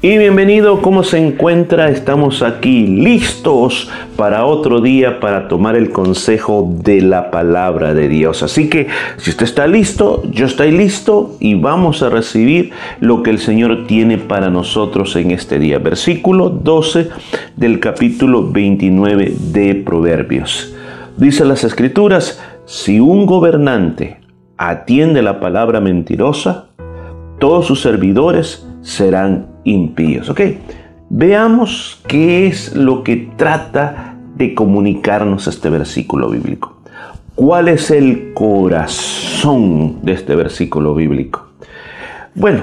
Y bienvenido, ¿cómo se encuentra? Estamos aquí listos para otro día para tomar el consejo de la palabra de Dios. Así que si usted está listo, yo estoy listo y vamos a recibir lo que el Señor tiene para nosotros en este día. Versículo 12 del capítulo 29 de Proverbios. Dice las escrituras, si un gobernante atiende la palabra mentirosa, todos sus servidores serán impíos. Ok, veamos qué es lo que trata de comunicarnos este versículo bíblico. ¿Cuál es el corazón de este versículo bíblico? Bueno,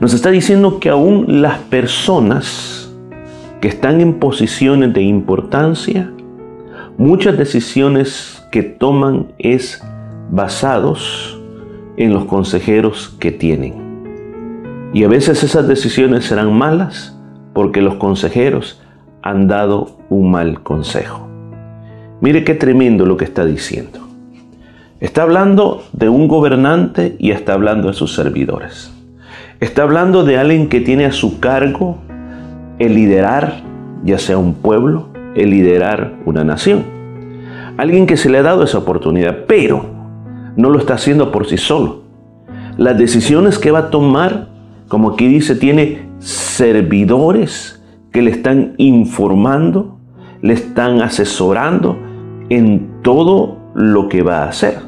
nos está diciendo que aún las personas que están en posiciones de importancia, muchas decisiones que toman es basados en los consejeros que tienen. Y a veces esas decisiones serán malas porque los consejeros han dado un mal consejo. Mire qué tremendo lo que está diciendo. Está hablando de un gobernante y está hablando de sus servidores. Está hablando de alguien que tiene a su cargo el liderar, ya sea un pueblo, el liderar una nación. Alguien que se le ha dado esa oportunidad, pero no lo está haciendo por sí solo. Las decisiones que va a tomar como aquí dice, tiene servidores que le están informando, le están asesorando en todo lo que va a hacer.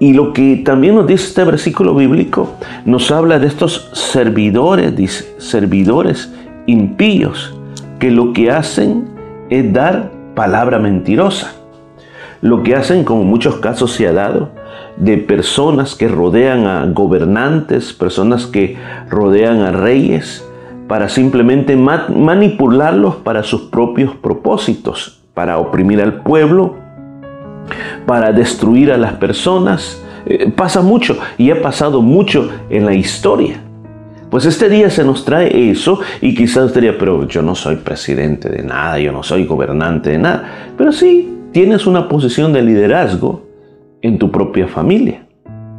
Y lo que también nos dice este versículo bíblico, nos habla de estos servidores, dice, servidores impíos, que lo que hacen es dar palabra mentirosa. Lo que hacen, como en muchos casos se ha dado, de personas que rodean a gobernantes, personas que rodean a reyes, para simplemente manipularlos para sus propios propósitos, para oprimir al pueblo, para destruir a las personas. Eh, pasa mucho y ha pasado mucho en la historia. Pues este día se nos trae eso y quizás usted diría, pero yo no soy presidente de nada, yo no soy gobernante de nada. Pero sí, tienes una posición de liderazgo en tu propia familia,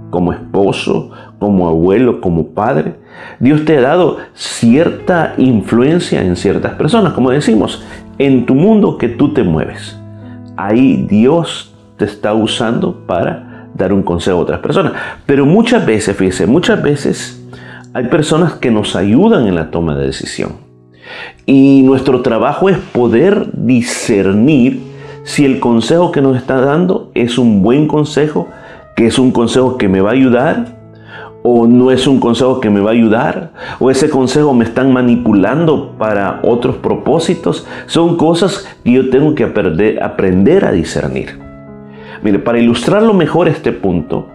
como esposo, como abuelo, como padre. Dios te ha dado cierta influencia en ciertas personas, como decimos, en tu mundo que tú te mueves. Ahí Dios te está usando para dar un consejo a otras personas. Pero muchas veces, fíjese, muchas veces hay personas que nos ayudan en la toma de decisión. Y nuestro trabajo es poder discernir si el consejo que nos está dando es un buen consejo, que es un consejo que me va a ayudar, o no es un consejo que me va a ayudar, o ese consejo me están manipulando para otros propósitos, son cosas que yo tengo que aprender, a discernir. Mire, para ilustrarlo mejor este punto,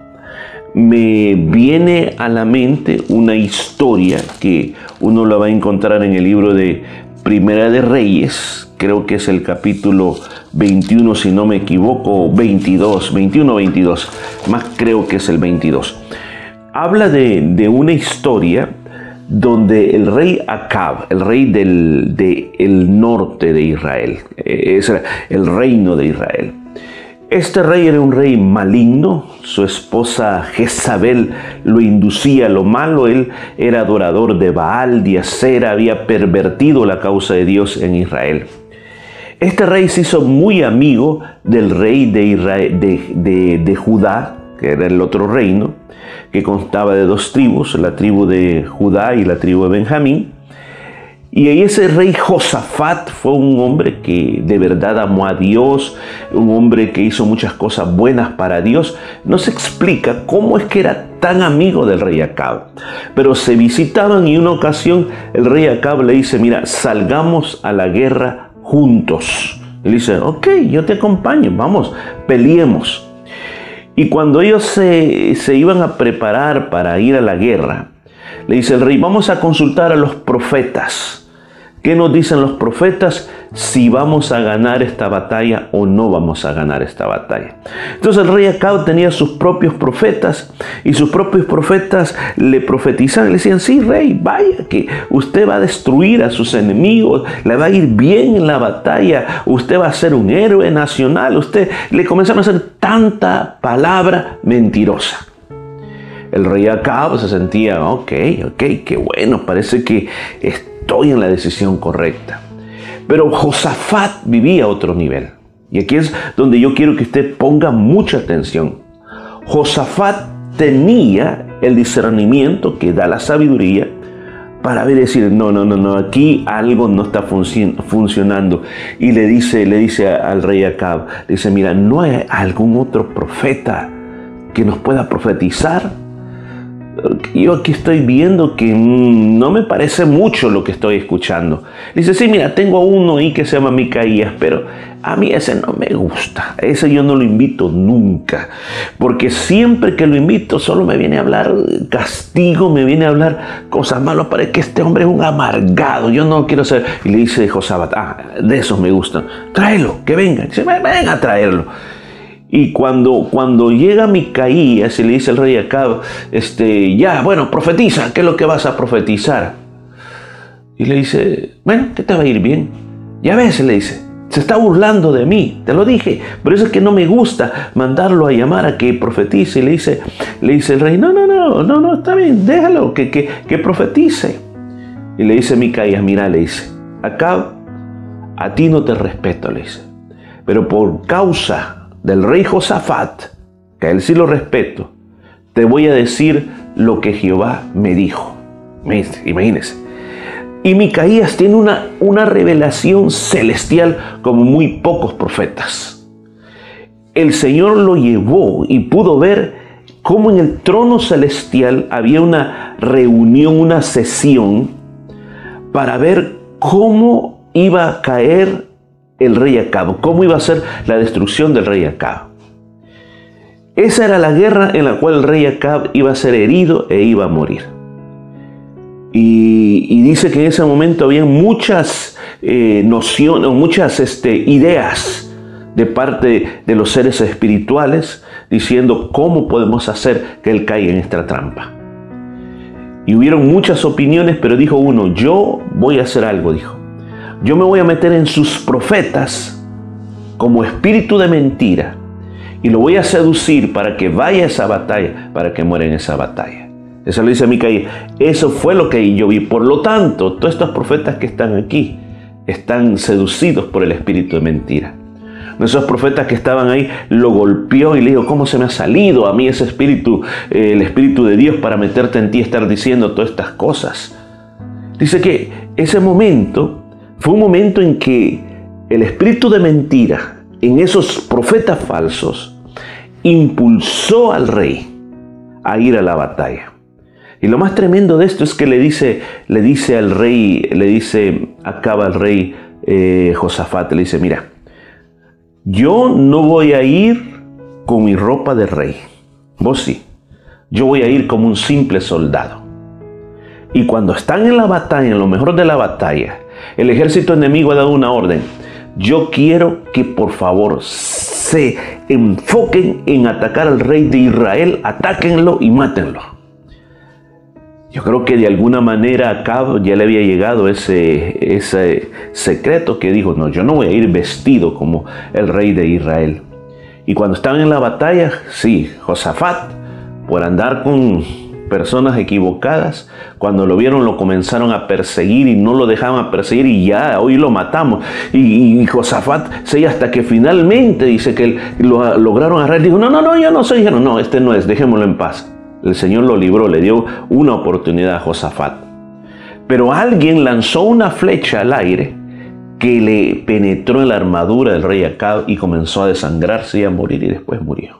me viene a la mente una historia que uno la va a encontrar en el libro de Primera de Reyes, creo que es el capítulo 21 si no me equivoco, 22, 21 22, más creo que es el 22. Habla de, una historia donde el rey Acab, el rey del de el norte de Israel, eh, es el reino de Israel. Este rey era un rey maligno, su esposa Jezabel lo inducía a lo malo, él era adorador de Baal, de Acera, había pervertido la causa de Dios en Israel. Este rey se hizo muy amigo del rey de, de, Judá, que era el otro reino, que constaba de dos tribus, la tribu de Judá y la tribu de Benjamín. Y ese rey Josafat fue un hombre que de verdad amó a Dios, un hombre que hizo muchas cosas buenas para Dios. No se explica cómo es que era tan amigo del rey Acab. Pero se visitaban y una ocasión el rey Acab le dice, mira, salgamos a la guerra juntos. Él dice, ok, yo te acompaño, vamos, peleemos. Y cuando ellos se, se iban a preparar para ir a la guerra, le dice el rey, vamos a consultar a los profetas. ¿Qué nos dicen los profetas si vamos a ganar esta batalla o no vamos a ganar esta batalla? Entonces el rey Acab tenía sus propios profetas y sus propios profetas le profetizaban, le decían, sí rey, vaya que usted va a destruir a sus enemigos, le va a ir bien en la batalla, usted va a ser un héroe nacional, usted le comenzaron a hacer tanta palabra mentirosa. El rey Acab se sentía, ok, ok, qué bueno, parece que estoy en la decisión correcta. Pero Josafat vivía a otro nivel. Y aquí es donde yo quiero que usted ponga mucha atención. Josafat tenía el discernimiento que da la sabiduría para ver decir, no, no, no, no, aquí algo no está funcionando. Y le dice, le dice al rey Acab, dice, mira, ¿no hay algún otro profeta que nos pueda profetizar? Yo aquí estoy viendo que mm, no me parece mucho lo que estoy escuchando. Dice, sí, mira, tengo uno ahí que se llama Micaías, pero a mí ese no me gusta. Ese yo no lo invito nunca. Porque siempre que lo invito solo me viene a hablar castigo, me viene a hablar cosas malas. Parece que este hombre es un amargado. Yo no quiero ser. Y le dice Josabat, ah, de esos me gustan. Tráelo, que venga. Dice, a traerlo. Y cuando, cuando llega Micaías y le dice al rey Acab, este, ya, bueno, profetiza, ¿qué es lo que vas a profetizar? Y le dice, bueno, ¿qué te va a ir bien. Ya ves, le dice, se está burlando de mí, te lo dije, pero eso es que no me gusta mandarlo a llamar a que profetice. Y le dice, le dice el rey, no, no, no, no, no, está bien, déjalo, que, que, que profetice. Y le dice Micaías, mira, le dice, Acab, a ti no te respeto, le dice, pero por causa del rey Josafat, que a él sí lo respeto, te voy a decir lo que Jehová me dijo. Imagínense. Y Micaías tiene una, una revelación celestial como muy pocos profetas. El Señor lo llevó y pudo ver cómo en el trono celestial había una reunión, una sesión para ver cómo iba a caer el rey Acab, cómo iba a ser la destrucción del rey Acab. Esa era la guerra en la cual el rey Acab iba a ser herido e iba a morir. Y, dice que en ese momento había muchas eh, nociones, muchas este, ideas de parte de los seres espirituales diciendo cómo podemos hacer que él caiga en esta trampa. Y hubieron muchas opiniones, pero dijo uno, yo voy a hacer algo, dijo yo me voy a meter en sus profetas como espíritu de mentira y lo voy a seducir para que vaya a esa batalla, para que muera en esa batalla. Eso lo dice Micaías. Eso fue lo que yo vi. Por lo tanto, todos estos profetas que están aquí están seducidos por el espíritu de mentira. Esos profetas que estaban ahí lo golpeó y le dijo, ¿cómo se me ha salido a mí ese espíritu, eh, el espíritu de Dios para meterte en ti y estar diciendo todas estas cosas? Dice que ese momento fue un momento en que el espíritu de mentira en esos profetas falsos impulsó al rey a ir a la batalla. Y lo más tremendo de esto es que le dice, le dice al rey, le dice, acaba el rey eh, Josafat, le dice, mira, yo no voy a ir con mi ropa de rey, vos sí, yo voy a ir como un simple soldado. Y cuando están en la batalla, en lo mejor de la batalla, el ejército enemigo ha dado una orden. Yo quiero que por favor se enfoquen en atacar al rey de Israel, atáquenlo y mátenlo. Yo creo que de alguna manera acá ya le había llegado ese, ese secreto que dijo, no, yo no voy a ir vestido como el rey de Israel. Y cuando estaban en la batalla, sí, Josafat, por andar con personas equivocadas, cuando lo vieron lo comenzaron a perseguir y no lo dejaban perseguir y ya, hoy lo matamos. Y, Josafat, sí, hasta que finalmente dice que lo lograron agarrar, dijo, no, no, no, yo no soy, dijeron, no, este no es, dejémoslo en paz. El Señor lo libró, le dio una oportunidad a Josafat. Pero alguien lanzó una flecha al aire que le penetró en la armadura del rey Acab y comenzó a desangrarse y a morir y después murió.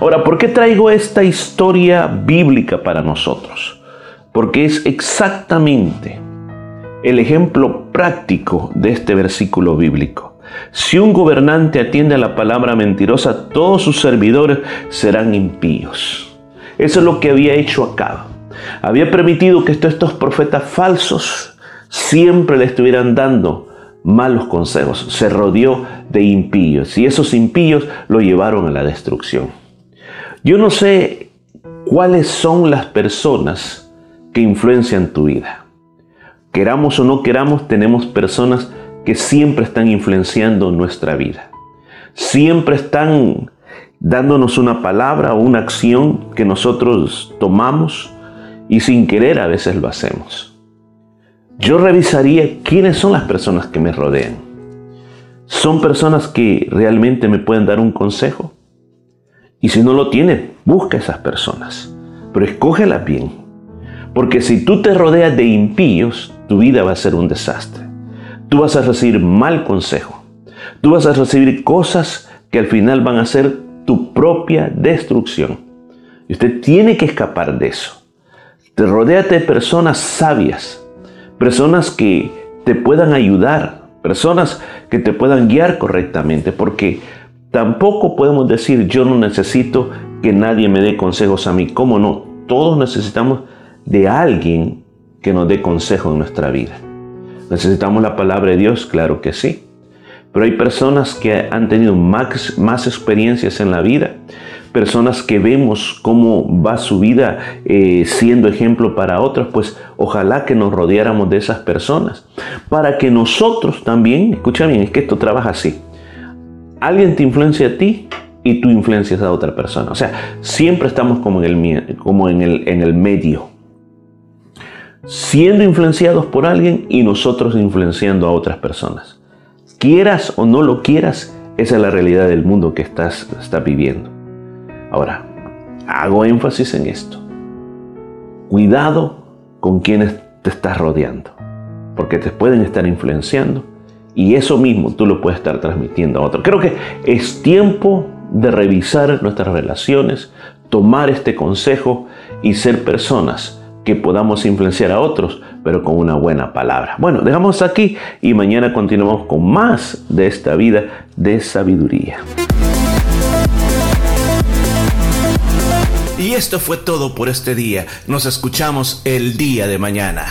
Ahora, ¿por qué traigo esta historia bíblica para nosotros? Porque es exactamente el ejemplo práctico de este versículo bíblico. Si un gobernante atiende a la palabra mentirosa, todos sus servidores serán impíos. Eso es lo que había hecho Acab. Había permitido que estos profetas falsos siempre le estuvieran dando malos consejos. Se rodeó de impíos y esos impíos lo llevaron a la destrucción. Yo no sé cuáles son las personas que influencian tu vida. Queramos o no queramos, tenemos personas que siempre están influenciando nuestra vida. Siempre están dándonos una palabra o una acción que nosotros tomamos y sin querer a veces lo hacemos. Yo revisaría quiénes son las personas que me rodean. ¿Son personas que realmente me pueden dar un consejo? Y si no lo tienen, busca esas personas, pero escógelas bien. Porque si tú te rodeas de impíos, tu vida va a ser un desastre. Tú vas a recibir mal consejo. Tú vas a recibir cosas que al final van a ser tu propia destrucción. Y usted tiene que escapar de eso. Te rodeate de personas sabias, personas que te puedan ayudar, personas que te puedan guiar correctamente, porque tampoco podemos decir yo no necesito que nadie me dé consejos a mí. ¿Cómo no? Todos necesitamos de alguien que nos dé consejo en nuestra vida. ¿Necesitamos la palabra de Dios? Claro que sí. Pero hay personas que han tenido más, experiencias en la vida personas que vemos cómo va su vida eh, siendo ejemplo para otros, pues ojalá que nos rodeáramos de esas personas, para que nosotros también, escucha bien, es que esto trabaja así, alguien te influencia a ti y tú influencias a otra persona, o sea, siempre estamos como en el, como en el, en el medio, siendo influenciados por alguien y nosotros influenciando a otras personas. Quieras o no lo quieras, esa es la realidad del mundo que estás, estás viviendo. Ahora, hago énfasis en esto. Cuidado con quienes te estás rodeando, porque te pueden estar influenciando y eso mismo tú lo puedes estar transmitiendo a otros. Creo que es tiempo de revisar nuestras relaciones, tomar este consejo y ser personas que podamos influenciar a otros, pero con una buena palabra. Bueno, dejamos aquí y mañana continuamos con más de esta vida de sabiduría. Y esto fue todo por este día. Nos escuchamos el día de mañana.